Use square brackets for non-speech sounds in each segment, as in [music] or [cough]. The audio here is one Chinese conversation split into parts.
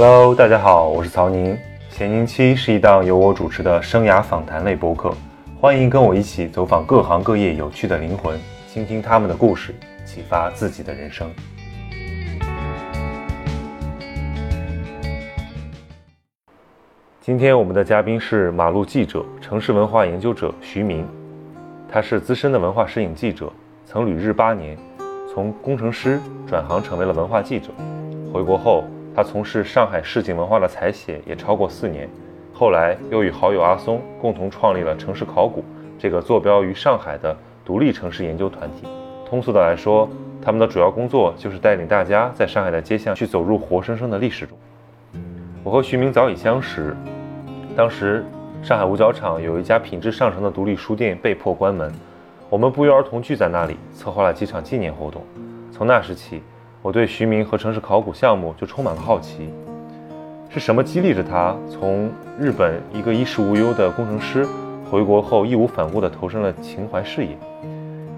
Hello，大家好，我是曹宁。闲宁期是一档由我主持的生涯访谈类播客，欢迎跟我一起走访各行各业有趣的灵魂，倾听他们的故事，启发自己的人生。今天我们的嘉宾是马路记者、城市文化研究者徐明，他是资深的文化摄影记者，曾旅日八年，从工程师转行成为了文化记者。回国后，他从事上海市井文化的采写也超过四年，后来又与好友阿松共同创立了城市考古这个坐标于上海的独立城市研究团体。通俗的来说，他们的主要工作就是带领大家在上海的街巷去走入活生生的历史中。我和徐明早已相识。当时，上海五角场有一家品质上乘的独立书店被迫关门，我们不约而同聚在那里，策划了几场纪念活动。从那时起，我对徐明和城市考古项目就充满了好奇：是什么激励着他从日本一个衣食无忧的工程师，回国后义无反顾地投身了情怀事业？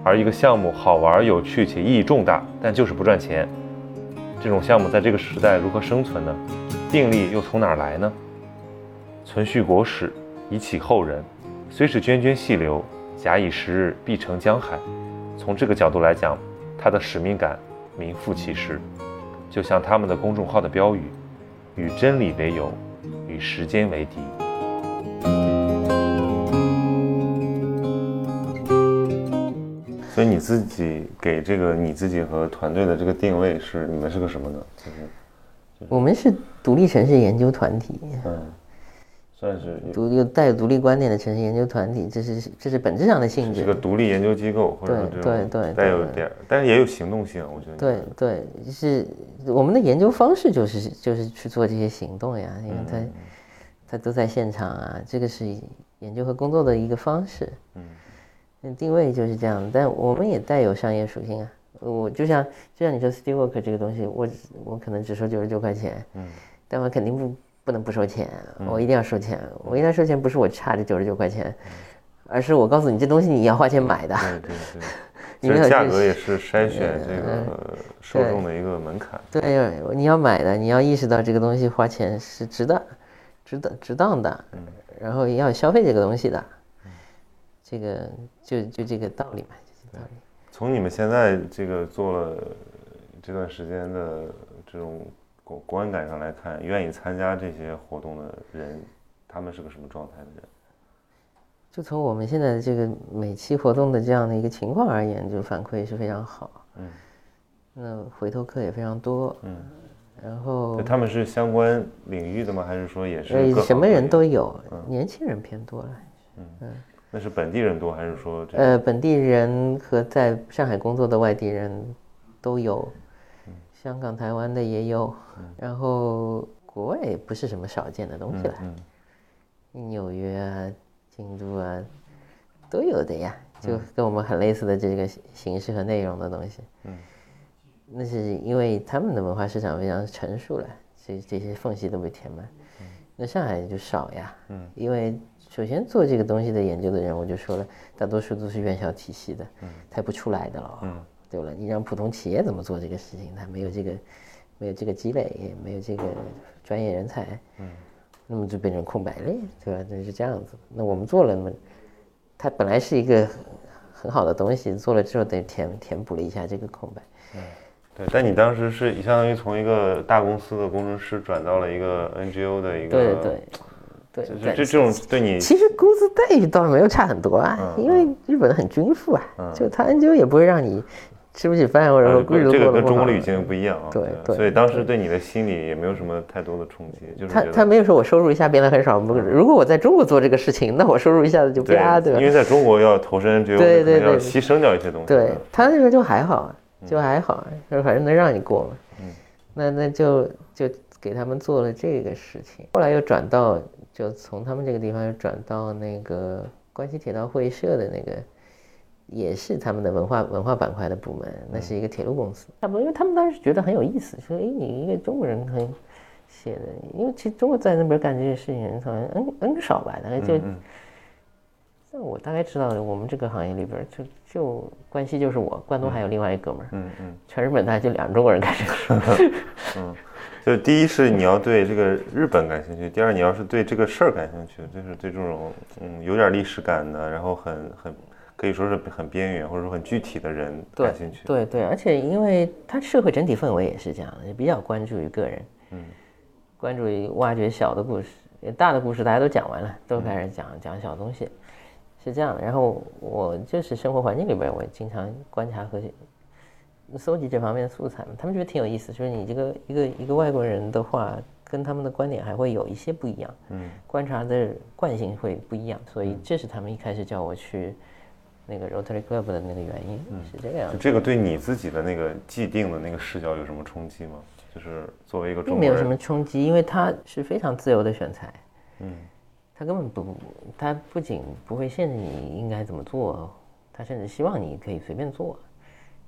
而一个项目好玩、有趣且意义重大，但就是不赚钱，这种项目在这个时代如何生存呢？定力又从哪儿来呢？存续国史，以启后人。虽是涓涓细流，假以时日，必成江海。从这个角度来讲，他的使命感名副其实，就像他们的公众号的标语：“与真理为友，与时间为敌。”所以你自己给这个你自己和团队的这个定位是，你们是个什么呢？就是我们是独立城市研究团体。嗯。算是独有带有独立观点的城市研究团体，这是这是本质上的性质。是个独立研究机构，或者对对带有点，但是也有行动性，我觉得。对对，就是我们的研究方式就是就是去做这些行动呀，因为他他都在现场啊，这个是研究和工作的一个方式。嗯，定位就是这样，但我们也带有商业属性啊。我就像就像你说 s t e e Work 这个东西，我我可能只收九十九块钱，嗯，但我肯定不。不能不收钱，我一定要收钱。我一定要收钱，不是我差这九十九块钱，[laughs] 而是我告诉你，这东西你要花钱买的。对对对，[laughs] 价格也是 [laughs] 筛选这个受众的一个门槛。对，你要买的，你要意识到这个东西花钱是值得、值得、值当的。嗯。然后要消费这个东西的，这个就就这个道理嘛，道理。从你们现在这个做了这段时间的这种。观感上来看，愿意参加这些活动的人，他们是个什么状态的人？就从我们现在的这个每期活动的这样的一个情况而言，就反馈是非常好。嗯，那回头客也非常多。嗯，然后他们是相关领域的吗？还是说也是？什么人都有，年轻人偏多了。嗯嗯，那是本地人多还是说？呃，本地人和在上海工作的外地人都有。香港、台湾的也有，然后国外也不是什么少见的东西了。纽约啊、京都啊，都有的呀，就跟我们很类似的这个形式和内容的东西。嗯，那是因为他们的文化市场非常成熟了，这这些缝隙都被填满。那上海就少呀。嗯，因为首先做这个东西的研究的人，我就说了，大多数都是院校体系的，他不出来的了。嗯。对了，你让普通企业怎么做这个事情？他没有这个，没有这个积累，也没有这个专业人才，嗯，那么就变成空白了，对吧？就是这样子。那我们做了，那么它本来是一个很好的东西，做了之后等于填填补了一下这个空白。嗯，对。但你当时是相当于从一个大公司的工程师转到了一个 NGO 的一个，对对对，这这种对你其实工资待遇倒没有差很多啊，因为日本很均富啊，就他 NGO 也不会让你。吃不起饭，或者说这个跟中国的语境不一样啊。对对，所以当时对你的心里也没有什么太多的冲击，就是他他没有说我收入一下变得很少。如果我在中国做这个事情，那我收入一下子就啪，对吧？因为在中国要投身就对对对，牺牲掉一些东西。对他那边就还好，就还好，就反正能让你过嘛。嗯，那那就就给他们做了这个事情。后来又转到，就从他们这个地方又转到那个关西铁道会社的那个。也是他们的文化文化板块的部门，那是一个铁路公司，差不多，因为他们当时觉得很有意思，说，哎，你一个中国人很写的，因为其实中国在那边干这些事情人好像 n n 少吧，大概就，那我大概知道的，我们这个行业里边就就关系就是我，关东还有另外一哥们儿，嗯嗯，全日本大概就两个中国人干这个事，[laughs] 嗯，就第一是你要对这个日本感兴趣，第二你要是对这个事儿感兴趣，就是对这种嗯有点历史感的，然后很很可以说是很边缘或者说很具体的人感兴趣。对对，而且因为他社会整体氛围也是这样的，也比较关注于个人，嗯，关注于挖掘小的故事，大的故事大家都讲完了，都开始讲讲小东西。是这样的，然后我就是生活环境里边，我经常观察和搜集这方面的素材嘛。他们觉得挺有意思，就是你这个一个一个外国人的话，跟他们的观点还会有一些不一样，嗯，观察的惯性会不一样，所以这是他们一开始叫我去那个 Rotary Club 的那个原因，是这个样子。这个对你自己的那个既定的那个视角有什么冲击吗？就是作为一个中国人，没有什么冲击，因为它是非常自由的选材，嗯。他根本不，他不仅不会限制你应该怎么做，他甚至希望你可以随便做，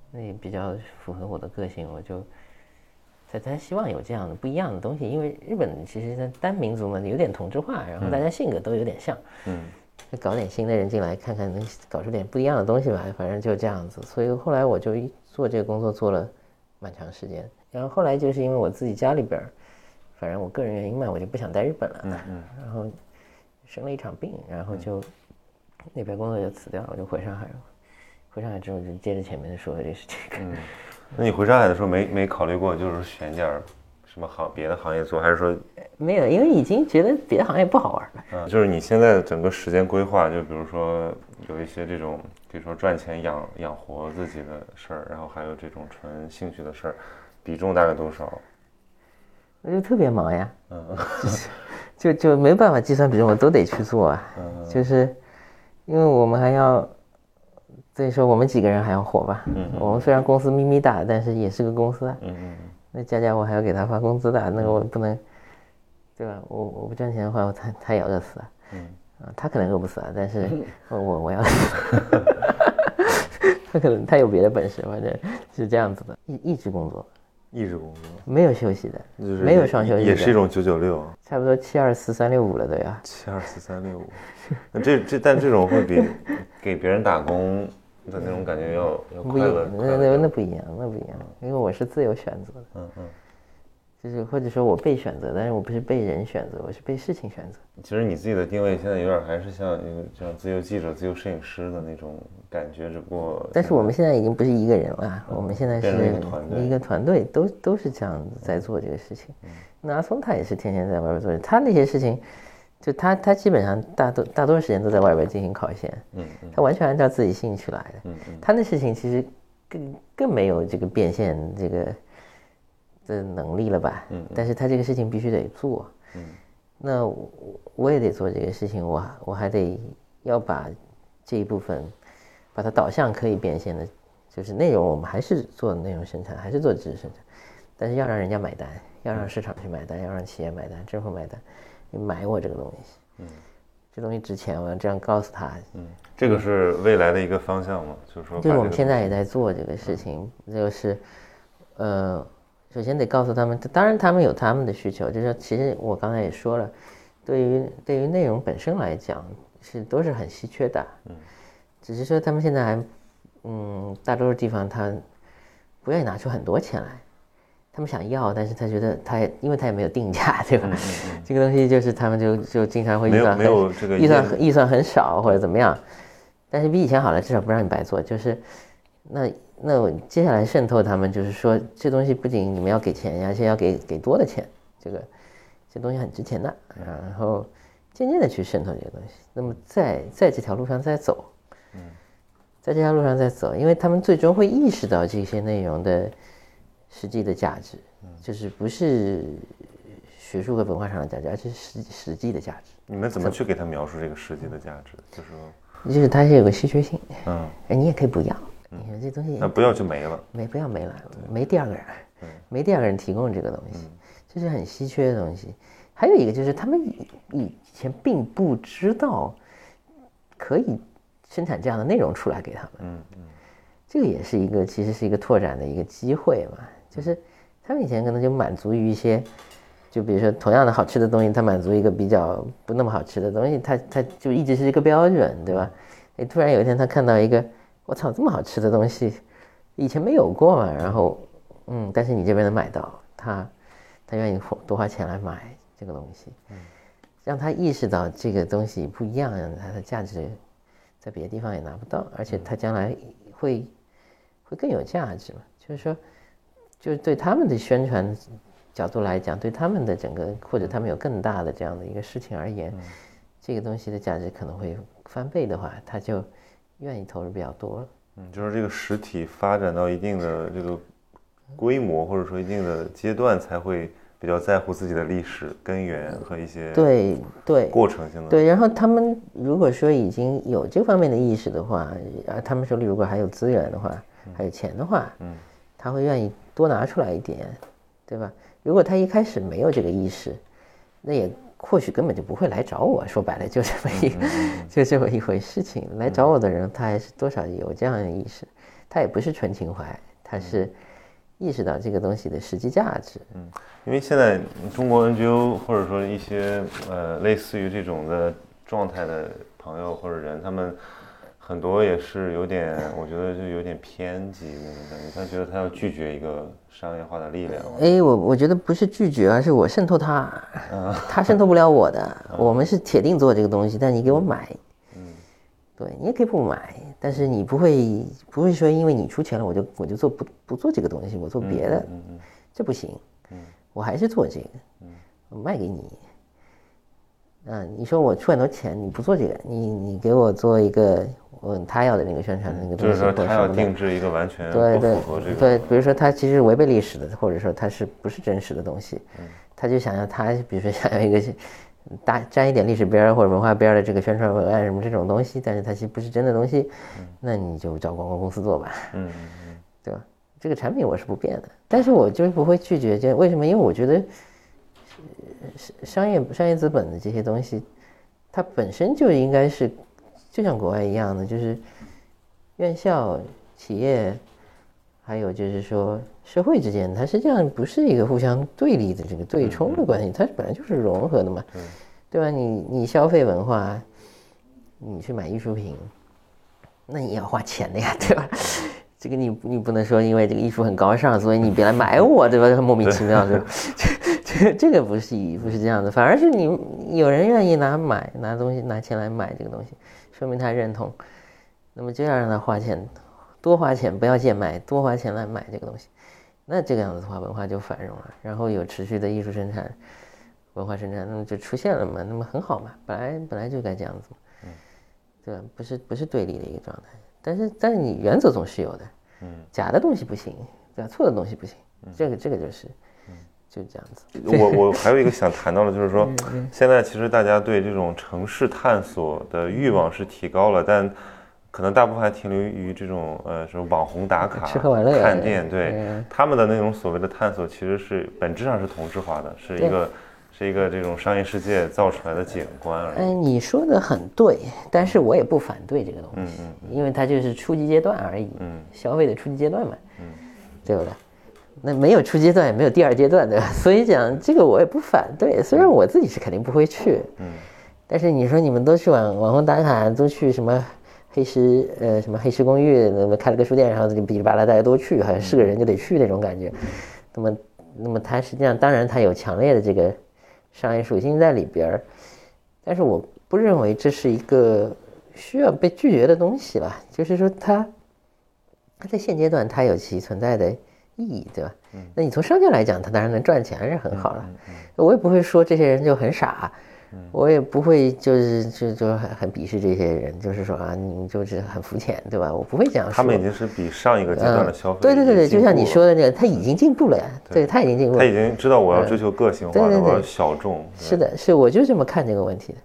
那也比较符合我的个性。我就他他希望有这样的不一样的东西，因为日本其实它单民族嘛，有点同质化，然后大家性格都有点像，嗯，搞点新的人进来，看看能搞出点不一样的东西吧。反正就这样子，所以后来我就一做这个工作做了蛮长时间。然后后来就是因为我自己家里边，反正我个人原因嘛，我就不想待日本了，嗯嗯，然后。生了一场病，然后就那边工作就辞掉了，我就回上海了。回上海之后就接着前面说的这事情。嗯，那你回上海的时候没没考虑过就是选点什么行别的行业做，还是说没有？因为已经觉得别的行业不好玩了。嗯，就是你现在的整个时间规划，就比如说有一些这种，比如说赚钱养养活自己的事儿，然后还有这种纯兴趣的事儿，比重大概多少？那就特别忙呀。嗯。[laughs] 就就没办法计算比重，我都得去做啊。嗯，就是因为我们还要，所以说我们几个人还要活吧。嗯，我们虽然公司咪咪大，但是也是个公司啊。嗯嗯那佳佳我还要给他发工资的，那个我不能，对吧？我我不赚钱的话，他他也要饿死啊。嗯。啊，他可能饿不死啊，但是 [laughs] 我我要死。[laughs] 他可能他有别的本事，反正是这样子的，一一直工作。一直工作，没有休息的，没有双休息，也是一种九九六，差不多七二四三六五了都要。七二四三六五，那这这但这种会比给别人打工的那种感觉要要快乐。那那那不一样，那不一样，因为我是自由选择的。嗯嗯。就是或者说我被选择，但是我不是被人选择，我是被事情选择。其实你自己的定位现在有点还是像一个像自由记者、自由摄影师的那种感觉，只不过。但是我们现在已经不是一个人了，我们现在是一个团队，都都是这样子在做这个事情。那阿松他也是天天在外边做，他那些事情，就他他基本上大多大多时间都在外边进行考线，嗯嗯，他完全按照自己兴趣来的，嗯嗯，他那事情其实更更没有这个变现这个。的能力了吧？嗯，但是他这个事情必须得做，嗯，那我我也得做这个事情，我我还得要把这一部分把它导向可以变现的，就是内容，我们还是做内容生产，还是做知识生产，但是要让人家买单，要让市场去买单，要让企业买单，政府买单，你买我这个东西，嗯，这东西值钱，我要这样告诉他，嗯，这个是未来的一个方向嘛，就是说，就是我们现在也在做这个事情，就是，呃。首先得告诉他们，当然他们有他们的需求，就是其实我刚才也说了，对于对于内容本身来讲是都是很稀缺的，嗯，只是说他们现在还，嗯，大多数地方他不愿意拿出很多钱来，他们想要，但是他觉得他也因为他也没有定价，对吧？[laughs] 这个东西就是他们就就经常会预算很预算预算很少或者怎么样，但是比以前好了，至少不让你白做，就是那。那我接下来渗透他们，就是说这东西不仅你们要给钱，而且要给给多的钱，这个这东西很值钱的，然后渐渐的去渗透这个东西。那么在在这条路上再走，嗯，在这条路上再走，因为他们最终会意识到这些内容的实际的价值，就是不是学术和文化上的价值，而是实实际的价值。你们怎么去给他描述这个实际的价值？就是说，就是它是有个稀缺性，嗯，哎，你也可以不要。你说这东西那不要就没了，没不要没了，没第二个人，没第二个人提供这个东西，这是很稀缺的东西。还有一个就是他们以以前并不知道可以生产这样的内容出来给他们，嗯嗯，这个也是一个其实是一个拓展的一个机会嘛。就是他们以前可能就满足于一些，就比如说同样的好吃的东西，他满足一个比较不那么好吃的东西，他他就一直是一个标准，对吧？哎，突然有一天他看到一个。我操，这么好吃的东西，以前没有过嘛？然后，嗯，但是你这边能买到，他，他他愿意花多花钱来买这个东西，让他意识到这个东西不一样，它的价值在别的地方也拿不到，而且他将来会会更有价值嘛。就是说，就是对他们的宣传角度来讲，对他们的整个或者他们有更大的这样的一个事情而言，这个东西的价值可能会翻倍的话，他就愿意投入比较多了。嗯，就是这个实体发展到一定的这个规模，或者说一定的阶段，才会比较在乎自己的历史根源和一些对对过程性的对。然后他们如果说已经有这方面的意识的话，啊，他们手里如果还有资源的话，还有钱的话，嗯，他会愿意多拿出来一点，对吧？如果他一开始没有这个意识，那也或许根本就不会来找我。说白了，就这么一 [laughs] 就这么一回事情。来找我的人，他还是多少有这样的意识，他也不是纯情怀，他是意识到这个东西的实际价值。嗯，因为现在中国 NGO 或者说一些呃类似于这种的状态的朋友或者人，他们。很多也是有点，[clears throat] 我觉得就有点偏激那种感觉。他觉得他要拒绝一个商业化的力量。哎，我我觉得不是拒绝，而是我渗透他，他渗透不了我的。我们是铁定做这个东西，但你给我买，嗯，对你也可以不买，但是你不会不会说因为你出钱了，我就我就做不不做这个东西，我做别的，嗯嗯，这不行，嗯，我还是做这个，嗯，我卖给你。嗯，你说我出很多钱，你不做这个，你你给我做一个。问他要的那个宣传的那个东西，就是说他要定制一个完全对对符合这个。对，比如说他其实违背历史的，或者说他是不是真实的东西，他就想要他，比如说想要一个大沾一点历史边儿或者文化边儿的这个宣传文案什么这种东西，但是它其实不是真的东西，那你就找广告公司做吧，嗯嗯，[laughs] 对吧？这个产品我是不变的，但是我就是不会拒绝，就为什么？因为我觉得商业商业资本的这些东西，它本身就应该是。就像国外一样的，就是院校、企业，还有就是说社会之间，它实际上不是一个互相对立的这个对冲的关系，它本来就是融合的嘛，对吧？你你消费文化，你去买艺术品，那你要花钱的呀，[laughs] 对吧？这个你你不能说因为这个艺术很高尚，所以你别来买我，对吧？莫名其妙的，这这这个不是不是这样的，反而是你有人愿意拿买拿东西拿钱来买这个东西。说明他认同，那么就要让他花钱，多花钱，不要贱卖，多花钱来买这个东西。那这个样子的话，文化就繁荣了，然后有持续的艺术生产、文化生产，那么就出现了嘛，那么很好嘛，本来本来就该这样子嘛，嗯，对吧？不是不是对立的一个状态，但是但是你原则总是有的，嗯，假的东西不行，对吧？错的东西不行，这个这个就是。就这样子。我我还有一个想谈到的，就是说，[laughs] 现在其实大家对这种城市探索的欲望是提高了，但可能大部分还停留于这种呃什么网红打卡、吃喝玩乐、看店。对他们的那种所谓的探索，其实是本质上是同质化的，是一个是一个这种商业世界造出来的景观而已。嗯，你说的很对，但是我也不反对这个东西，嗯嗯，因为它就是初级阶段而已，嗯，消费的初级阶段嘛，嗯，对不对？那没有初阶段，也没有第二阶段，对吧？[laughs] 所以讲这个我也不反对，虽然我自己是肯定不会去，嗯，但是你说你们都去网网红打卡，都去什么黑石呃什么黑石公寓，那么开了个书店，然后就哔哩吧啦大家都去，好像是个人就得去那种感觉。那么那么它实际上当然它有强烈的这个商业属性在里边儿，但是我不认为这是一个需要被拒绝的东西吧。就是说它它在现阶段它有其存在的。意义对吧？那你从商家来讲，他当然能赚钱是很好了。我也不会说这些人就很傻，我也不会就是就就很很鄙视这些人，就是说啊，你就是很肤浅，对吧？我不会这样说。他们已经是比上一个阶段的消费。对对对对，就像你说的那个，他已经进步了呀。对他已经进步。他已经知道我要追求个性化，我要小众。是的，是我就这么看这个问题的。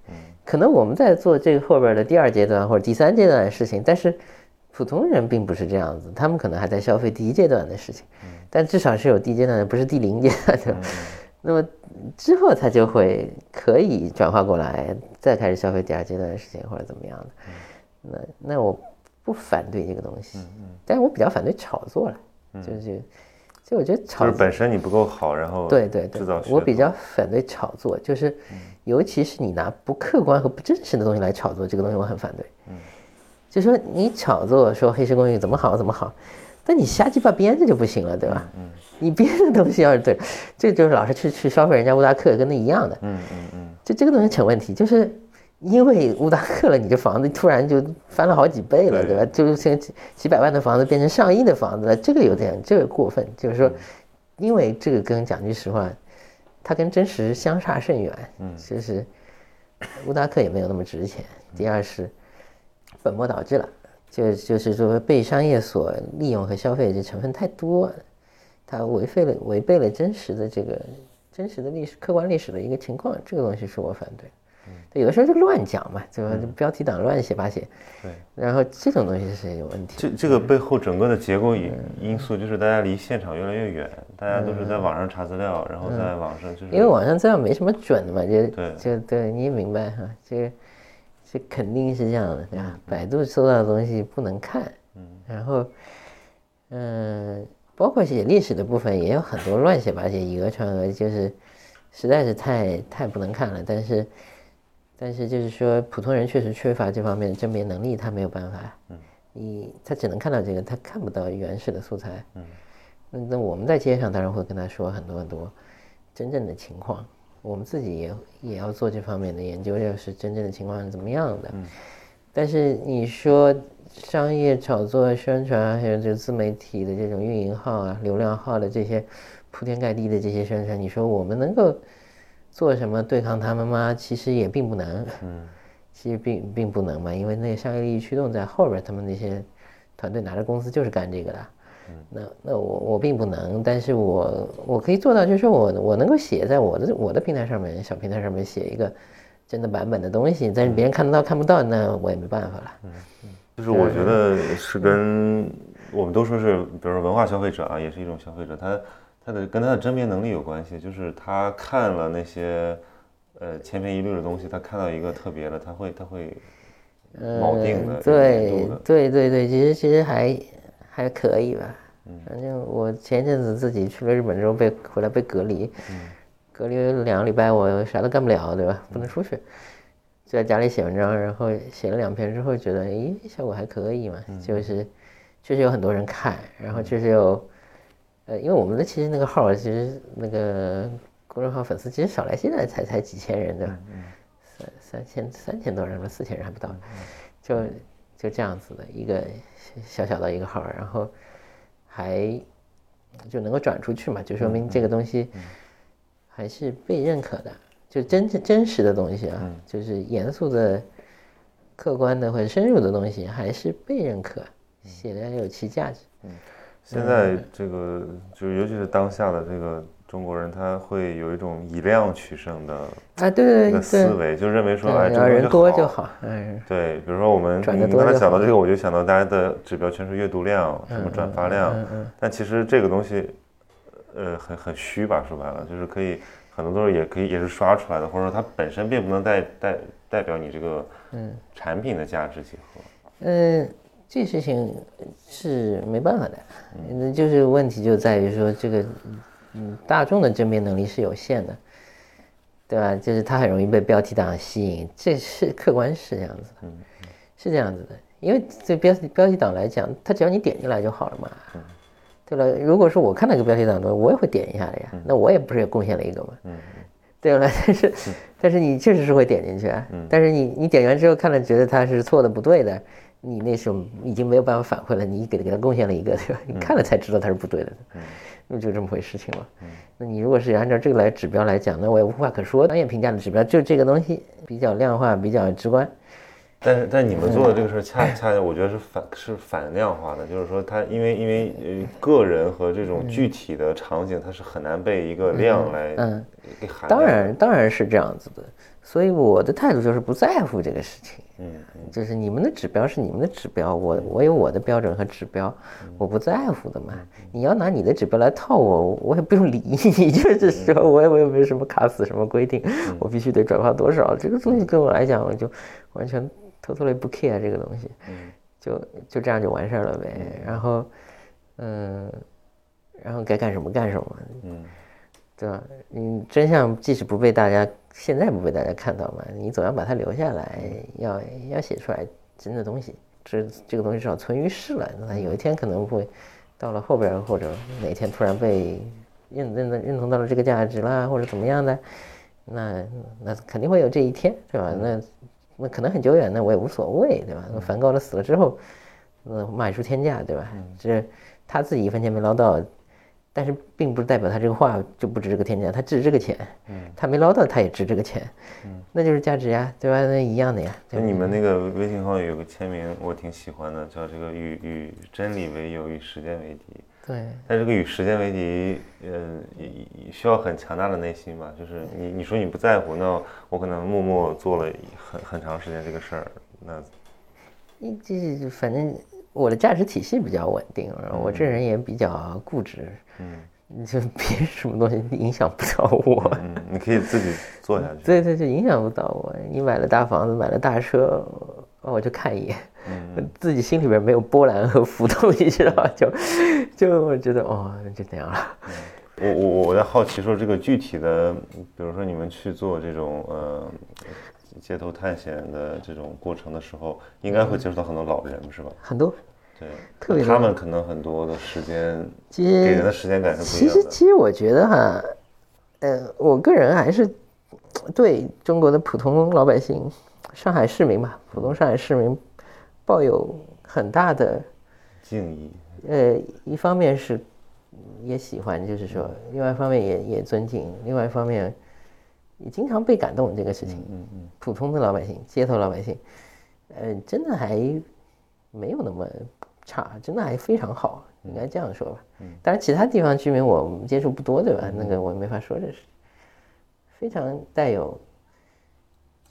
可能我们在做这个后边的第二阶段或者第三阶段的事情，但是。普通人并不是这样子，他们可能还在消费第一阶段的事情，但至少是有第一阶段的，不是第零阶段的。[laughs] 那么之后他就会可以转化过来，再开始消费第二阶段的事情或者怎么样的。那那我不反对这个东西，但是我比较反对炒作了，就是，就我觉得炒就是本身你不够好，然后对对对，我比较反对炒作，就是尤其是你拿不客观和不真实的东西来炒作这个东西，我很反对。就说你炒作说黑石公寓怎么好怎么好，但你瞎鸡巴编着就不行了，对吧？嗯，你编的东西要是对，这就是老是去去消费人家乌达克，跟那一样的。嗯嗯嗯，就这个东西成问题，就是因为乌达克了，你这房子突然就翻了好几倍了，对吧？就是像几几百万的房子变成上亿的房子了，这个有点这个过分。就是说，因为这个跟讲句实话，它跟真实相差甚远。嗯，就是乌达克也没有那么值钱。第二是本末倒置了。就就是说，被商业所利用和消费这成分太多，它违背了违背了真实的这个真实的历史客观历史的一个情况，这个东西是我反对。对，有的时候就乱讲嘛，就标题党乱写八写。对，然后这种东西是有问题。这这个背后整个的结构因因素就是大家离现场越来越远，大家都是在网上查资料，然后在网上就是。因为网上资料没什么准的嘛，就就对你也明白哈，这个。这肯定是这样的，对吧？百度搜到的东西不能看，嗯，然后，嗯，包括写历史的部分也有很多乱写八写、以讹传讹，就是实在是太太不能看了。但是，但是就是说，普通人确实缺乏这方面的甄别能力，他没有办法，嗯，你他只能看到这个，他看不到原始的素材，嗯，那那我们在街上当然会跟他说很多很多真正的情况。我们自己也也要做这方面的研究，就是真正的情况是怎么样的。嗯，但是你说商业炒作、宣传，还有这个自媒体的这种运营号啊、流量号的这些铺天盖地的这些宣传，你说我们能够做什么对抗他们吗？其实也并不能。嗯，其实并并不能嘛，因为那个商业利益驱动在后边，他们那些团队拿着公司就是干这个的。那那我我并不能，但是我我可以做到，就是说我我能够写在我的我的平台上面，小平台上面写一个真的版本的东西，但是别人看得到看不到，那我也没办法了。嗯嗯，就是我觉得是跟我们都说是，比如说文化消费者啊，也是一种消费者，他他的跟他的甄别能力有关系，就是他看了那些呃千篇一律的东西，他看到一个特别的，他会他会锚定的。对对对对，其实其实还。还可以吧，反正我前一阵子自己去了日本之后被回来被隔离，隔离两个礼拜我啥都干不了，对吧？不能出去，就在家里写文章，然后写了两篇之后觉得，诶，效果还可以嘛，就是确实有很多人看，然后确实有，呃，因为我们的其实那个号其实那个公众号粉丝其实少来，现在才才几千人对吧？三三千三千多人了，四千人还不到，就就这样子的一个。小小的一个号，然后还就能够转出去嘛，就说明这个东西还是被认可的，就真真实的东西啊，就是严肃的、客观的或者深入的东西还是被认可，写的有其价值。嗯，现在这个就尤其是当下的这个。中国人他会有一种以量取胜的啊，对对对，思维就认为说，哎，人多就好。哎，对，比如说我们你刚才讲到这个，我就想到大家的指标全是阅读量，什么转发量，但其实这个东西，呃，很很虚吧？说白了，就是可以很多都是也可以也是刷出来的，或者说它本身并不能代代代表你这个嗯产品的价值几何。嗯，这事情是没办法的，那就是问题就在于说这个。嗯，大众的甄别能力是有限的，对吧？就是它很容易被标题党吸引，这是客观是这样子的，是这样子的。因为这标标题党来讲，它只要你点进来就好了嘛，对了。如果说我看到一个标题党的，我也会点一下的呀，那我也不是也贡献了一个嘛，对了。[laughs] 但是但是你确实是会点进去啊，但是你你点完之后看了觉得它是错的不对的，你那时候已经没有办法反馈了，你给给他贡献了一个，对吧？你看了才知道他是不对的。那就这么回事情了。那你如果是按照这个来指标来讲，那我也无话可说。商业评价的指标就这个东西比较量化，比较直观。但是，但你们做的这个事儿，恰恰我觉得是反是反量化的，就是说，它因为因为呃个人和这种具体的场景，它是很难被一个量来嗯当然，当然是这样子的。所以我的态度就是不在乎这个事情。嗯，就是你们的指标是你们的指标，我我有我的标准和指标，我不在乎的嘛。你要拿你的指标来套我，我也不用理你。[laughs] 就是说，我也我也没什么卡死什么规定，我必须得转发多少，这个东西对我来讲，我就完全 totally 不 care 这个东西。嗯，就就这样就完事儿了呗。然后，嗯，然后该干什么干什么。嗯，对吧？你真相即使不被大家。现在不被大家看到嘛？你总要把它留下来，要要写出来真的东西。这这个东西至少存于世了，那有一天可能会到了后边或者哪天突然被认认认同到了这个价值啦，或者怎么样的，那那肯定会有这一天，对吧？那那可能很久远，那我也无所谓，对吧？那梵高的死了之后，那卖出天价，对吧？这他自己一分钱没捞到。但是并不代表他这个画就不值这个天价，他值这个钱，嗯，他没捞到他也值这个钱，嗯，那就是价值呀，对吧？那一样的呀。那你们那个微信号有个签名，我挺喜欢的，叫这个与与真理为友，与时间为敌。对。但这个与时间为敌，呃，需要很强大的内心吧？就是你你说你不在乎，那我可能默默做了很很长时间这个事儿，那，你这反正。我的价值体系比较稳定，我这人也比较固执，嗯，[laughs] 就别什么东西影响不到我，嗯，你可以自己做下去，对 [laughs] 对，就影响不到我。你买了大房子，买了大车，我就看一眼，嗯，[laughs] 自己心里边没有波澜和浮动，你知道吧？就就我觉得哦，就那样了。我我我在好奇说这个具体的，比如说你们去做这种呃。街头探险的这种过程的时候，应该会接触到很多老人，是吧？很多，对，特别他们可能很多的时间，给人的时间感是不一样的。其实，其实我觉得哈，呃，我个人还是对中国的普通老百姓、上海市民吧，普通上海市民抱有很大的敬意。呃，一方面是也喜欢，就是说，另外一方面也也尊敬，另外一方面。也经常被感动这个事情，嗯嗯，普通的老百姓，街头老百姓，呃，真的还没有那么差，真的还非常好，应该这样说吧。嗯，当然其他地方居民我们接触不多，对吧？那个我没法说这是，非常带有，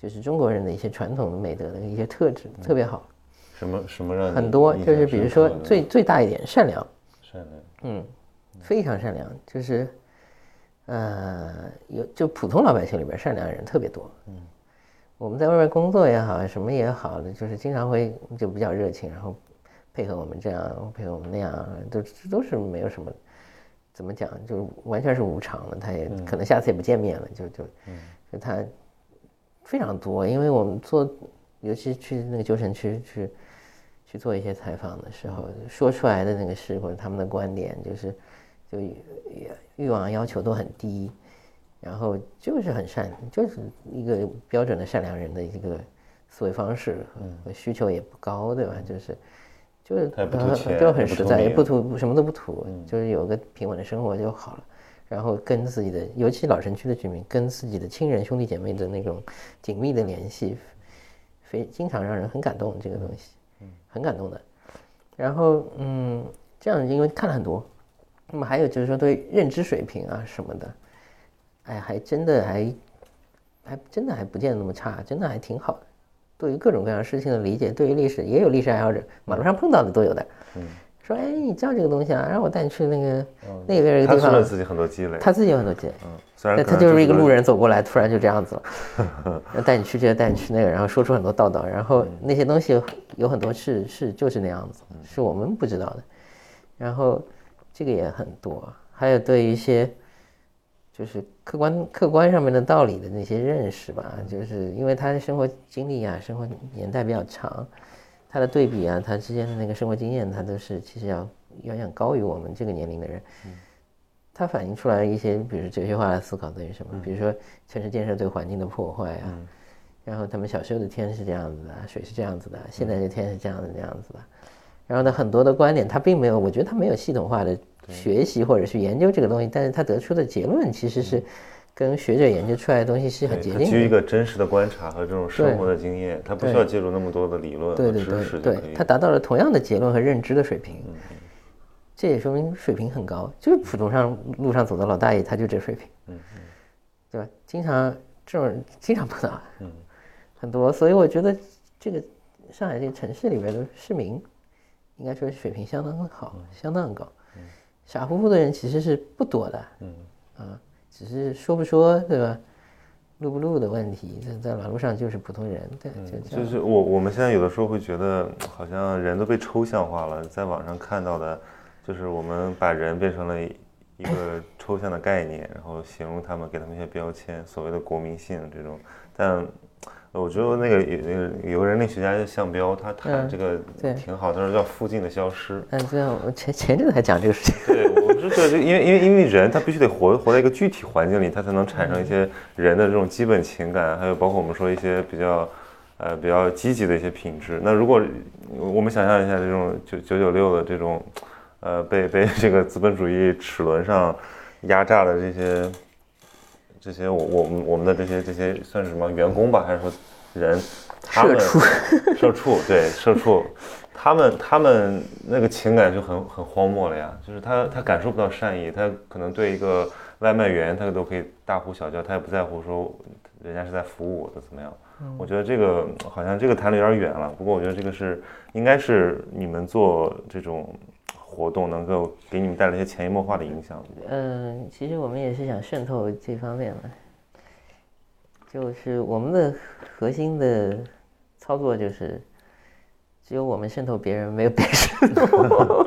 就是中国人的一些传统的美德的一些特质，特别好。什么什么让很多就是比如说最最大一点善良，善良，嗯，非常善良，就是。呃，有就普通老百姓里边善良的人特别多。嗯，我们在外面工作也好，什么也好的，就是经常会就比较热情，然后配合我们这样，配合我们那样，都都是没有什么怎么讲，就完全是无常的。他也可能下次也不见面了，就就就他非常多，因为我们做，尤其去那个旧城区去去做一些采访的时候，说出来的那个事或者他们的观点，就是就也。欲望要求都很低，然后就是很善，就是一个标准的善良人的一个思维方式和需求也不高，对吧？就是就是就很实在，也不图什么都不图，就是有个平稳的生活就好了。然后跟自己的，尤其老城区的居民，跟自己的亲人兄弟姐妹的那种紧密的联系，非经常让人很感动。这个东西，嗯很感动的。然后嗯，这样因为看了很多。那么还有就是说对认知水平啊什么的，哎，还真的还，还真的还不见得那么差，真的还挺好的。对于各种各样事情的理解，对于历史也有历史爱好者，马路上碰到的都有的。嗯。说哎，你知道这个东西啊？让我带你去那个那边一个地方。他自己很多积累。他自己有很多积累。嗯。虽然他就是一个路人走过来，突然就这样子了，[laughs] 要带你去这个，带你去那个，然后说出很多道道，然后那些东西有很多是是就是那样子，是我们不知道的，然后。这个也很多，还有对一些就是客观客观上面的道理的那些认识吧，就是因为他的生活经历啊，生活年代比较长，他的对比啊，他之间的那个生活经验，他都是其实要远远高于我们这个年龄的人。他反映出来一些，比如哲学化的思考对于什么，比如说城市建设对环境的破坏啊，然后他们小时候的天是这样子的，水是这样子的，现在的天是这样子这样子的。然后呢，很多的观点他并没有，我觉得他没有系统化的学习或者去研究这个东西，但是他得出的结论其实是跟学者研究出来的东西是很接近的。基于一个真实的观察和这种生活的经验，他不需要借助那么多的理论和知识对，他达到了同样的结论和认知的水平，这也说明水平很高。就是普通上路上走的老大爷，他就这水平，嗯嗯，对吧？经常这种人经常碰到，嗯，很多，所以我觉得这个上海这个城市里边的市民。应该说水平相当好，相当高。傻乎乎的人其实是不多的。嗯啊，只是说不说，对吧？录不录的问题，在在马路上就是普通人。对，就就是我我们现在有的时候会觉得，好像人都被抽象化了。在网上看到的，就是我们把人变成了一个抽象的概念，然后形容他们，给他们一些标签，所谓的国民性这种。但我觉得那个有那个有个人类学家叫项彪，他谈这个挺好，他说叫附近的消失。嗯，对啊，我前前阵子还讲这个事情。[laughs] 对，我是觉得因为因为因为人他必须得活活在一个具体环境里，他才能产生一些人的这种基本情感，还有包括我们说一些比较呃比较积极的一些品质。那如果我们想象一下这种九九九六的这种呃被被这个资本主义齿轮上压榨的这些。这些我我们我们的这些这些算是什么员工吧，还是说人？社畜，社畜，对，社畜，他们他们那个情感就很很荒漠了呀，就是他他感受不到善意，他可能对一个外卖员他都可以大呼小叫，他也不在乎说人家是在服务我的怎么样。我觉得这个好像这个谈的有点远了，不过我觉得这个是应该是你们做这种。活动能够给你们带来一些潜移默化的影响。嗯，其实我们也是想渗透这方面嘛，就是我们的核心的操作就是，只有我们渗透别人，没有别人渗透。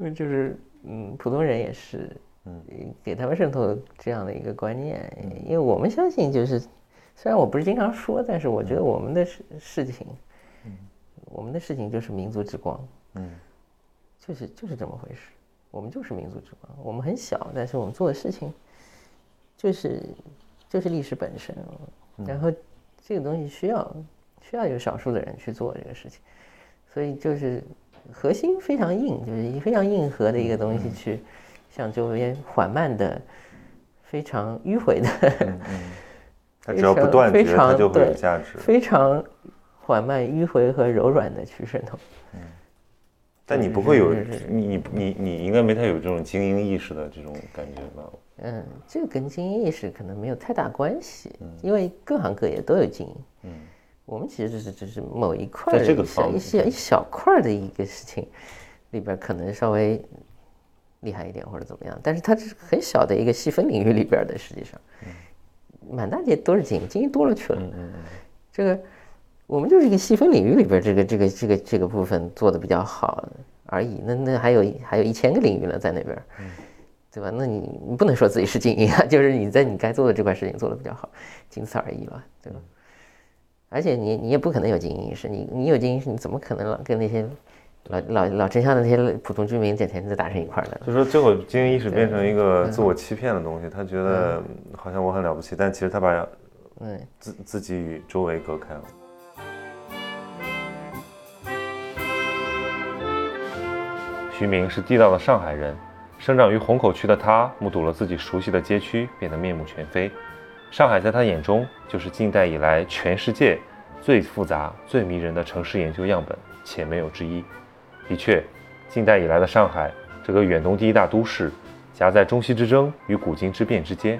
[laughs] 就是嗯，普通人也是，嗯，给他们渗透这样的一个观念，因为我们相信，就是虽然我不是经常说，但是我觉得我们的事事情，嗯，我们的事情就是民族之光，嗯。就是就是这么回事，我们就是民族之光。我们很小，但是我们做的事情，就是就是历史本身。然后这个东西需要需要有少数的人去做这个事情，所以就是核心非常硬，就是一非常硬核的一个东西去向周边缓慢的、非常迂回的，[laughs] 它只要不断绝，它就会有价值。非常缓慢、迂回和柔软的去渗透。但你不会有你你你应该没太有这种精英意识的这种感觉吧？嗯，这个跟精英意识可能没有太大关系，因为各行各业都有精英。嗯，我们其实就是只是某一块的一小一小一小块的一个事情里边可能稍微厉害一点或者怎么样，但是它是很小的一个细分领域里边的，实际上，满大街都是精英，精英多了去了。这个。我们就是一个细分领域里边这个这个这个这个部分做的比较好而已。那那还有还有一千个领域呢，在那边，对吧？那你你不能说自己是精英啊，[laughs] 就是你在你该做的这块事情做的比较好，仅此而已了，对吧？而且你你也不可能有精英意识，你你有精英意识，你怎么可能老跟那些老老老城乡的那些普通居民整天在打成一块儿的？就说最后精英意识变成一个自我欺骗的东西，他觉得好像我很了不起，但其实他把嗯自自己与周围隔开了。徐明是地道的上海人，生长于虹口区的他，目睹了自己熟悉的街区变得面目全非。上海在他眼中就是近代以来全世界最复杂、最迷人的城市研究样本，且没有之一。的确，近代以来的上海，这个远东第一大都市，夹在中西之争与古今之变之间，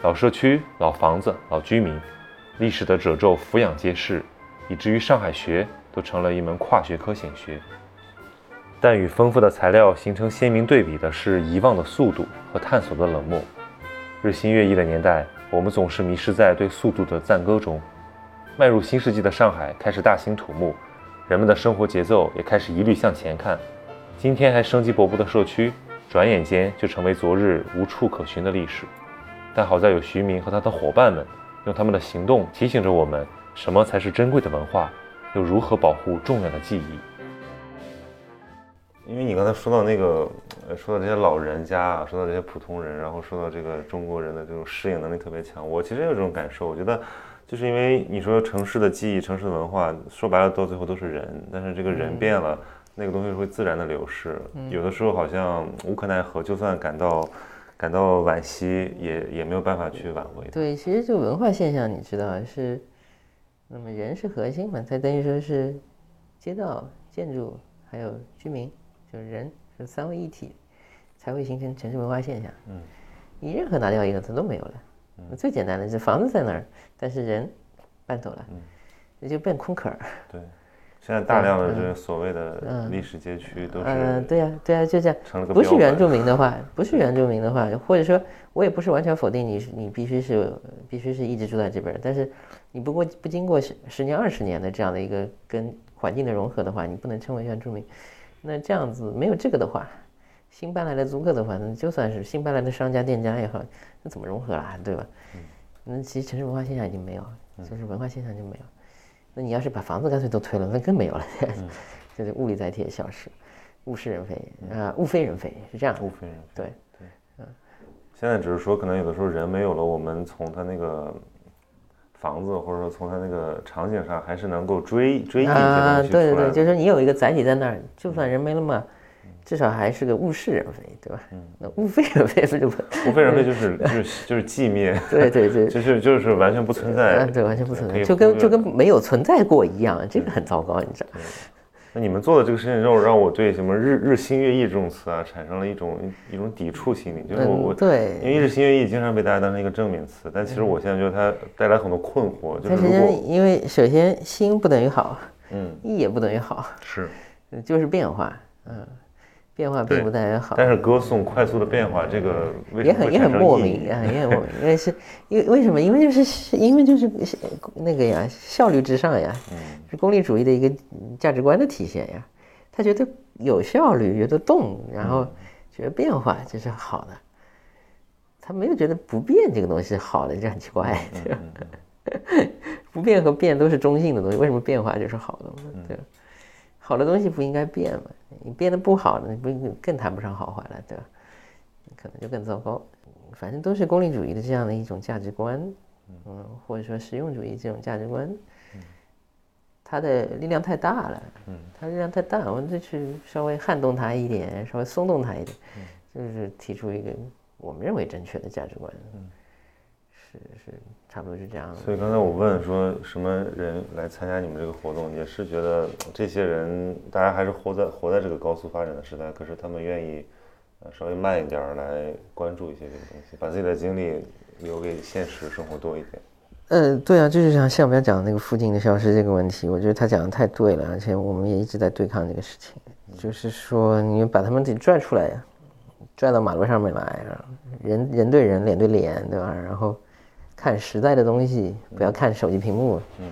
老社区、老房子、老居民，历史的褶皱俯仰皆是，以至于上海学都成了一门跨学科显学。但与丰富的材料形成鲜明对比的是遗忘的速度和探索的冷漠。日新月异的年代，我们总是迷失在对速度的赞歌中。迈入新世纪的上海开始大兴土木，人们的生活节奏也开始一律向前看。今天还生机勃勃的社区，转眼间就成为昨日无处可寻的历史。但好在有徐明和他的伙伴们，用他们的行动提醒着我们，什么才是珍贵的文化，又如何保护重要的记忆。因为你刚才说到那个，呃，说到这些老人家啊，说到这些普通人，然后说到这个中国人的这种适应能力特别强，我其实也有这种感受。我觉得，就是因为你说城市的记忆、城市的文化，说白了到最后都是人，但是这个人变了，那个东西会自然的流逝。有的时候好像无可奈何，就算感到感到惋惜，也也没有办法去挽回。对，其实就文化现象，你知道是，那么人是核心嘛，它等于说是街道、建筑还有居民。就是人是三位一体，才会形成城市文化现象。嗯，你任何拿掉一个，它都没有了。嗯，最简单的是房子在那儿，但是人搬走了，嗯，那就变空壳儿。对，现在大量的这个所谓的历史街区都是。嗯，对呀，对呀，就这样。不是原住民的话，不是原住民的话，或者说，我也不是完全否定你，你必须是必须是一直住在这边。但是，你不过不经过十十年、二十年的这样的一个跟环境的融合的话，你不能称为原住民。那这样子没有这个的话，新搬来的租客的话，那就算是新搬来的商家店家也好，那怎么融合啊？对吧？嗯，那其实城市文化现象已经没有，就是文化现象就没有。那你要是把房子干脆都推了，那更没有了，[laughs] 就是物理载体也消失，物是人非啊，物非人非是这样，物非人非，对对，嗯。现在只是说，可能有的时候人没有了，我们从他那个房子，或者说从它那个场景上，还是能够追追忆一些东西对对对，就是你有一个载体在那儿，就算人没了嘛。至少还是个物是人非，对吧？嗯，那物非人非不就不？物非人非就是就是就是寂灭，[laughs] 对对对，[laughs] 就是就是完全不存在，对，完全不存在，就跟就跟没有存在过一样，这个很糟糕，你知道？那你们做的这个事情之后，让我对什么日日新月异这种词啊，产生了一种一种抵触心理，就是我我对，因为日新月异经常被大家当成一个正面词，但其实我现在觉得它带来很多困惑，就是如果因为首先新不等于好，嗯，异也不等于好，是，就是变化，嗯。变化并不太好，但是歌颂快速的变化，这个也很也很莫名啊，也很莫名，因为是，因为为什么？因为就是因为就是那个呀，效率至上呀，是功利主义的一个价值观的体现呀。他觉得有效率，觉得动，然后觉得变化这是好的，他没有觉得不变这个东西是好的，这很奇怪。[laughs] 不变和变都是中性的东西，为什么变化就是好的？对。好的东西不应该变吗？你变得不好，那不更谈不上好坏了，对吧？可能就更糟糕。反正都是功利主义的这样的一种价值观，嗯，或者说实用主义这种价值观，它的力量太大了，嗯，它力量太大，我们就去稍微撼动它一点，稍微松动它一点，就是提出一个我们认为正确的价值观，嗯。是是，差不多是这样的。所以刚才我问说什么人来参加你们这个活动，也是觉得这些人大家还是活在活在这个高速发展的时代，可是他们愿意呃稍微慢一点来关注一些这个东西，把自己的精力留给现实生活多一点。嗯，对啊，就是像像不要讲那个附近的消失这个问题，我觉得他讲的太对了，而且我们也一直在对抗这个事情，就是说你把他们得拽出来呀，拽到马路上面来，人人对人，脸对脸，对吧？然后。看实在的东西，不要看手机屏幕，嗯，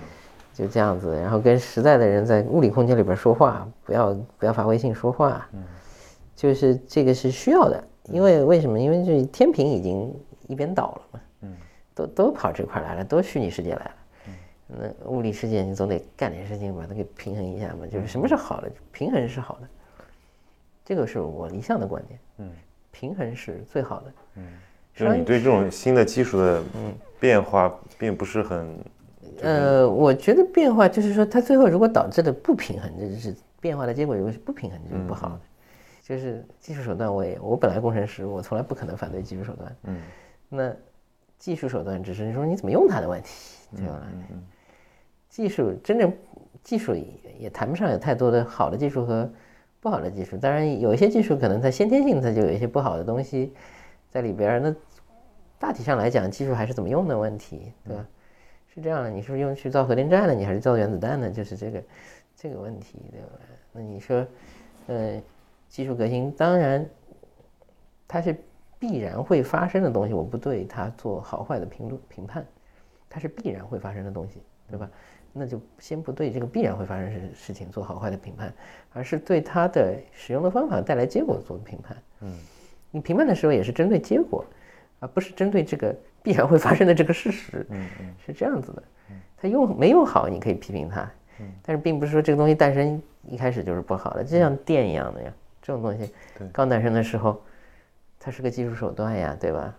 就这样子。然后跟实在的人在物理空间里边说话，不要不要发微信说话，嗯，就是这个是需要的。因为为什么？因为这天平已经一边倒了嘛，嗯，都都跑这块来了，都虚拟世界来了，嗯，那物理世界你总得干点事情把它给平衡一下嘛。就是什么是好的？平衡是好的，这个是我理想的观点，嗯，平衡是最好的，嗯。就是你对这种新的技术的变化并不是很，呃，我觉得变化就是说，它最后如果导致的不平衡，这就是变化的结果。如果是不平衡，就是不好的。就是技术手段，我也我本来工程师，我从来不可能反对技术手段。嗯，那技术手段只是说你怎么用它的问题，对吧？技术真正技术也也谈不上有太多的好的技术和不好的技术。当然，有一些技术可能它先天性它就有一些不好的东西。在里边那大体上来讲，技术还是怎么用的问题，对吧？是这样的，你是不是用去造核电站了？你还是造原子弹呢？就是这个这个问题，对吧？那你说，呃，技术革新当然它是必然会发生的东西，我不对它做好坏的评论评判，它是必然会发生的东西，对吧？那就先不对这个必然会发生事事情做好坏的评判，而是对它的使用的方法带来结果做评判，嗯。你评判的时候也是针对结果，而不是针对这个必然会发生的这个事实。嗯嗯，是这样子的。他用没用好，你可以批评他。嗯，但是并不是说这个东西诞生一开始就是不好的，就像电一样的呀。这种东西刚诞生的时候，它是个技术手段呀，对吧？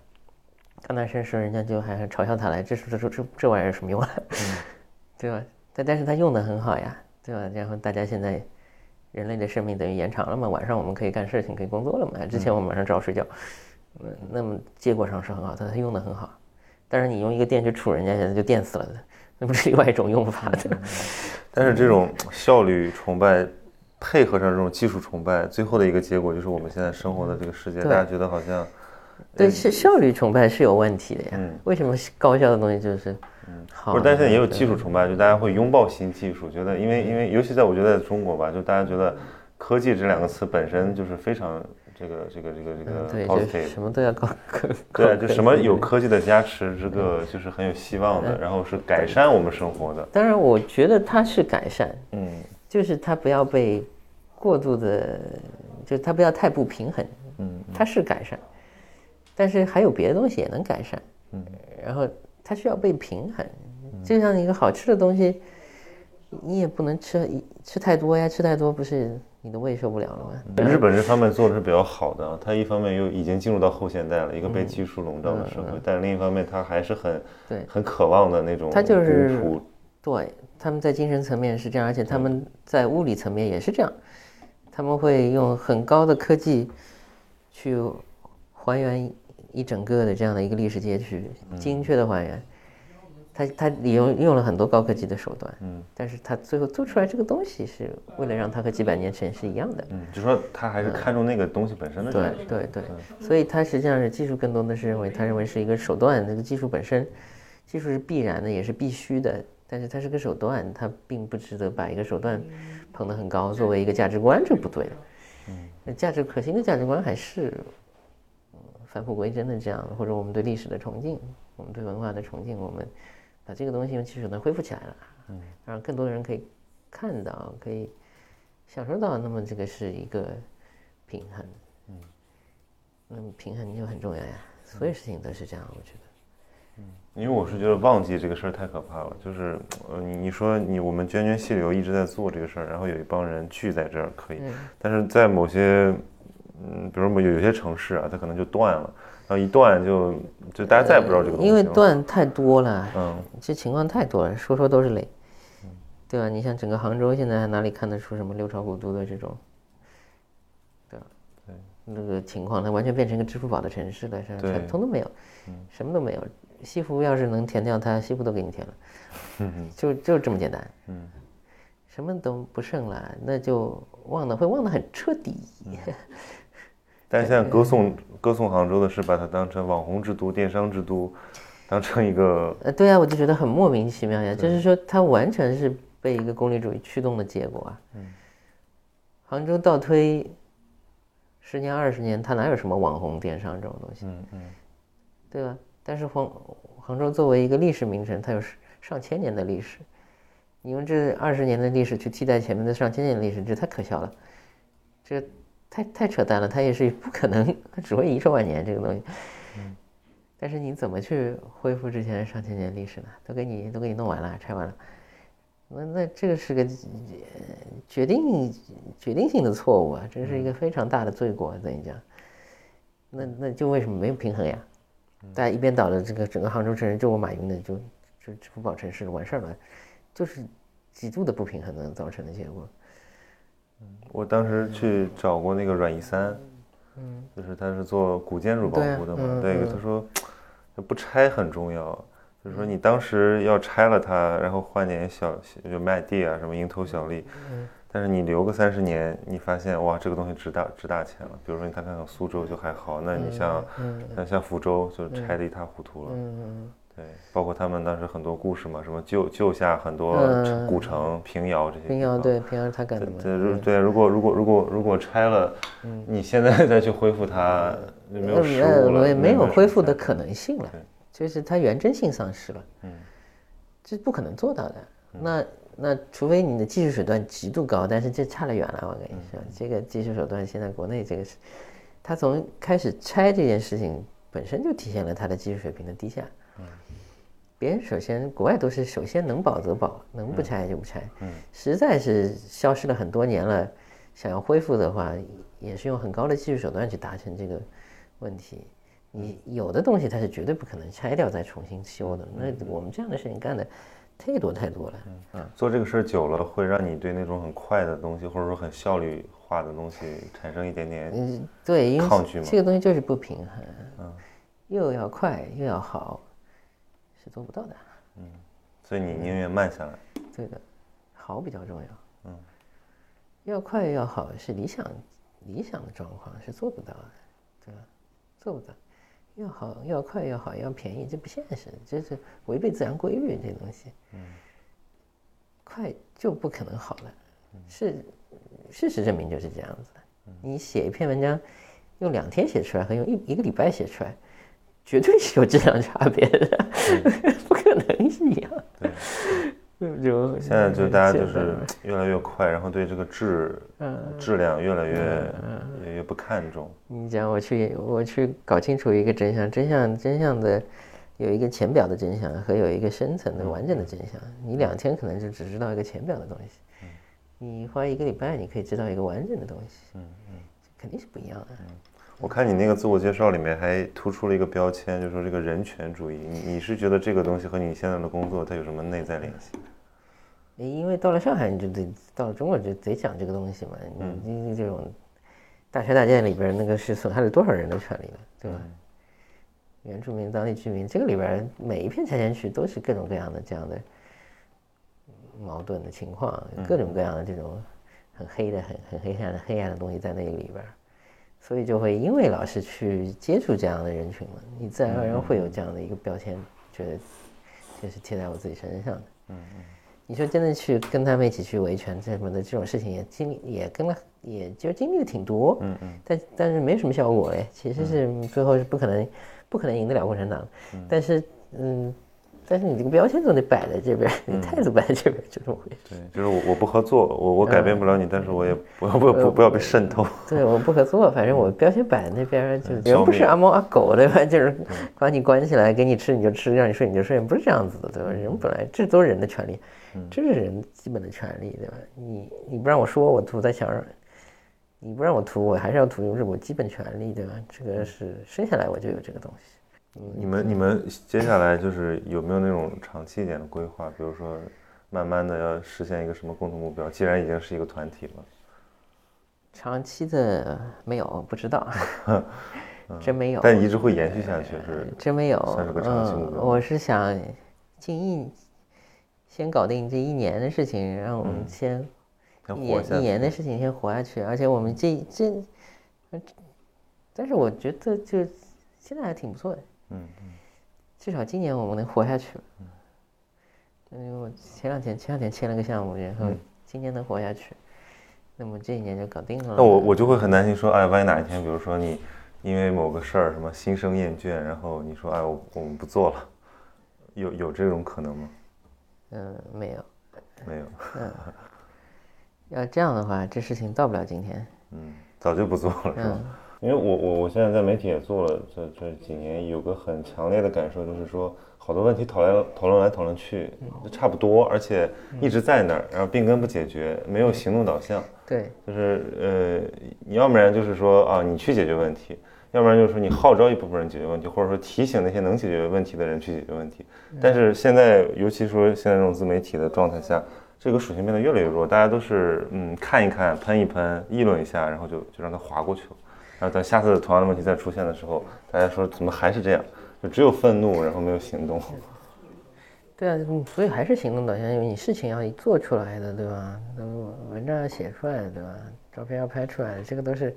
刚诞生时候，人家就还嘲笑它来，这这这这这玩意儿有什么用啊？[laughs] 对吧？但但是它用的很好呀，对吧？然后大家现在。人类的生命等于延长了嘛？晚上我们可以干事情，可以工作了嘛？之前我们晚上只要睡觉，嗯，那么结果上是很好，它它用的很好。但是你用一个电去杵人家，现在就电死了的，那不是另外一种用法的。[laughs] 但是这种效率崇拜配合上这种技术崇拜，最后的一个结果就是我们现在生活的这个世界，大家觉得好像对是效率崇拜是有问题的呀。为什么高效的东西就是？嗯，不是，但现在也有技术崇拜，就大家会拥抱新技术，觉得因为因为尤其在我觉得在中国吧，就大家觉得科技这两个词本身就是非常这个这个这个这个高配，什么都要搞科，对，就什么有科技的加持，这个就是很有希望的，然后是改善我们生活的。当然，我觉得它是改善，嗯，就是它不要被过度的，就它不要太不平衡，嗯，它是改善，但是还有别的东西也能改善，嗯，然后。它需要被平衡，就像一个好吃的东西，你也不能吃吃太多呀，吃太多不是你的胃受不了了吗？日本这方面做的是比较好的，它一方面又已经进入到后现代了，一个被技术笼罩的社会，但另一方面它还是很对。很渴望的那种，它就是对，他们在精神层面是这样，而且他们在物理层面也是这样，他们会用很高的科技去还原一整个的这样的一个历史街区，精确的还原。他他利用用了很多高科技的手段，嗯，但是他最后做出来这个东西是为了让它和几百年前是一样的，嗯，就说他还是看重那个东西本身的，对对对，所以他实际上是技术更多的是认为他认为是一个手段，那个技术本身，技术是必然的也是必须的，但是它是个手段，它并不值得把一个手段捧得很高，作为一个价值观这不对的，嗯，那价值核心的价值观还是，返璞归真的这样，或者我们对历史的崇敬，我们对文化的崇敬，我们。把这个东西用技术能恢复起来了，嗯，让更多的人可以看到，可以享受到，那么这个是一个平衡，嗯，那么平衡就很重要呀。所有事情都是这样，我觉得，嗯，因为我是觉得忘记这个事儿太可怕了，就是呃，你你说你我们涓涓细流一直在做这个事儿，然后有一帮人聚在这儿可以，但是在某些嗯，比如某有有些城市啊，它可能就断了。然后一断就就大家再也不知道这个东西因为断太多了，嗯，这情况太多了，说说都是泪，对吧？你像整个杭州现在还哪里看得出什么六朝古都的这种，对吧？对，那个情况它完全变成一个支付宝的城市了，是吧？全通都没有，什么都没有。西湖要是能填掉它，西湖都给你填了，嗯就就这么简单，嗯，什么都不剩了，那就忘的会忘得很彻底。但是现在歌颂歌颂杭州的是把它当成网红之都、电商之都，当成一个呃，对啊，我就觉得很莫名其妙呀。就是说，它完全是被一个功利主义驱动的结果啊。嗯。杭州倒推十年、二十年，它哪有什么网红电商这种东西？嗯嗯。对吧？但是杭杭州作为一个历史名城，它有上千年的历史，你用这二十年的历史去替代前面的上千年的历史，这太可笑了。这。太太扯淡了，它也是不可能它只会遗臭万年这个东西。嗯，但是你怎么去恢复之前上千年历史呢？都给你都给你弄完了，拆完了，那那这个是个决定决定性的错误啊，这是一个非常大的罪过。等于讲，那那就为什么没有平衡呀？大家一边倒的这个整个杭州城市就我马云的就就支付宝城市完事儿了，就是极度的不平衡能造成的结果。我当时去找过那个阮一三，嗯，就是他是做古建筑保护的嘛，对，他说不拆很重要，就是说你当时要拆了它，然后换点小就卖地啊什么蝇头小利，嗯，但是你留个三十年，你发现哇这个东西值大值大钱了，比如说你看看看苏州就还好，那你像像像福州就拆的一塌糊涂了，嗯。对，包括他们当时很多故事嘛，什么救救下很多古城、平遥这些。平遥对平遥他干的。对对，如果如果如果如果拆了，你现在再去恢复它，就没有实物了，没有恢复的可能性了，就是它原真性丧失了。嗯，这不可能做到的。那那除非你的技术手段极度高，但是这差得远了。我跟你说，这个技术手段现在国内这个是，他从开始拆这件事情本身就体现了他的技术水平的低下。别人首先，国外都是首先能保则保，能不拆就不拆。嗯，实在是消失了很多年了，想要恢复的话，也是用很高的技术手段去达成这个问题。你有的东西它是绝对不可能拆掉再重新修的。那我们这样的事情干的太多太多了。嗯，做这个事儿久了，会让你对那种很快的东西，或者说很效率化的东西产生一点点嗯对抗拒吗？这个东西就是不平衡。嗯，又要快又要好。是做不到的，嗯，所以你宁愿慢下来。对的，好比较重要，嗯，要快要好是理想，理想的状况是做不到的，对吧？做不到，要好要快要好要便宜，这不现实，这是违背自然规律这东西，嗯，快就不可能好了，是事实证明就是这样子的。你写一篇文章，用两天写出来和用一一个礼拜写出来。绝对是有质量差别的，[laughs] 不可能是一样。对，就现在就大家就是越来越快，然后对这个质质量越来越越越不看重。你讲我去我去搞清楚一个真相，真相真相的有一个浅表的真相和有一个深层的完整的真相。你两天可能就只知道一个浅表的东西，你花一个礼拜你可以知道一个完整的东西，嗯嗯，肯定是不一样的。我看你那个自我介绍里面还突出了一个标签，就说这个人权主义。你你是觉得这个东西和你现在的工作它有什么内在联系？因为到了上海你就得到了中国就得讲这个东西嘛。你这种大拆大建里边那个是损害了多少人的权利了，对吧？原住民、当地居民，这个里边每一片拆迁区都是各种各样的这样的矛盾的情况，各种各样的这种很黑的、很很黑暗的黑暗的东西在那个里边。所以就会因为老是去接触这样的人群嘛，你自然而然会有这样的一个标签，觉得就是贴在我自己身上的。嗯嗯。你说真的去跟他们一起去维权这什么的这种事情也经历也跟了，也就经历的挺多。嗯嗯。但但是没什么效果哎，其实是最后是不可能不可能赢得了共产党。嗯。但是嗯。但是你这个标签总得摆在这边，你态度摆在这边，就这么回事。对，就是我我不合作，我我改变不了你，但是我也不不不不要被渗透。对，我不合作，反正我标签摆在那边，就人不是阿猫阿狗对吧？就是把你关起来，给你吃你就吃，让你睡你就睡，不是这样子的对吧？人本来这都是人的权利，这是人基本的权利对吧？你你不让我说，我涂在墙上；你不让我涂，我还是要涂，这是我基本权利对吧？这个是生下来我就有这个东西。你们你们接下来就是有没有那种长期一点的规划？比如说，慢慢的要实现一个什么共同目标？既然已经是一个团体了，长期的没有，不知道，[laughs] 真没有。但一直会延续下去，是真没有，算是个长期目标。我是想，近一先搞定这一年的事情，让我们先一年一年的事情先活下去。而且我们这这，但是我觉得就现在还挺不错的。嗯嗯，至少今年我们能活下去。嗯，因为我前两天前两天签了个项目，然后今年能活下去，那么这一年就搞定了。那我我就会很担心说，哎，万一哪一天，比如说你因为某个事儿什么心生厌倦，然后你说，哎，我我们不做了，有有这种可能吗？嗯，没有，没有。嗯，要这样的话，这事情到不了今天。嗯，早就不做了，是吧？因为我我我现在在媒体也做了这这几年，有个很强烈的感受，就是说好多问题讨论讨论来讨论去，差不多，而且一直在那儿，然后病根不解决，没有行动导向。对，就是呃，你要不然就是说啊，你去解决问题，要不然就是说你号召一部分人解决问题，或者说提醒那些能解决问题的人去解决问题。但是现在，尤其说现在这种自媒体的状态下，这个属性变得越来越弱，大家都是嗯看一看，喷一喷，议论一下，然后就就让它划过去了。然后等下次同样的问题再出现的时候，大家说怎么还是这样？就只有愤怒，然后没有行动。[laughs] 对啊，所以还是行动导向，因为你事情要做出来的，对吧？那么文章要写出来的，对吧？照片要拍出来的，这个都是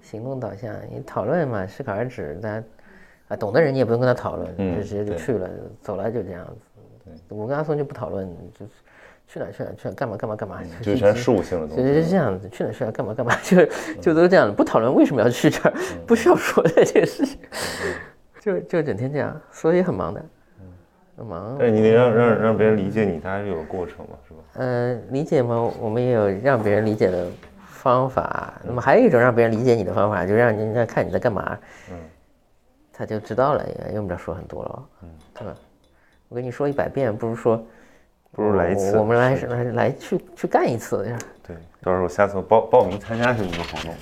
行动导向。你讨论嘛，适可而止。大家啊，懂的人你也不用跟他讨论，就直接就去了，走了就这样子。对，我跟阿松就不讨论，就是。去哪去哪去哪干嘛干嘛干嘛，[laughs] 就全事务性的东西，就是这样子。去哪去哪干嘛干嘛，就就都这样不讨论为什么要去这儿，[laughs] 不需要说的这个事情，就就整天这样，所以很忙的，很忙。但你得让让让别人理解你，它还是有个过程嘛，是吧？嗯，理解嘛，我们也有让别人理解的方法。那么还有一种让别人理解你的方法，就让人家看你在干嘛，嗯，他就知道了，也用不着说很多了，嗯，对吧？我跟你说一百遍，不如说。不如来一次，我们来来来去去干一次呀！对，到时候下次报报名参加是一个活动。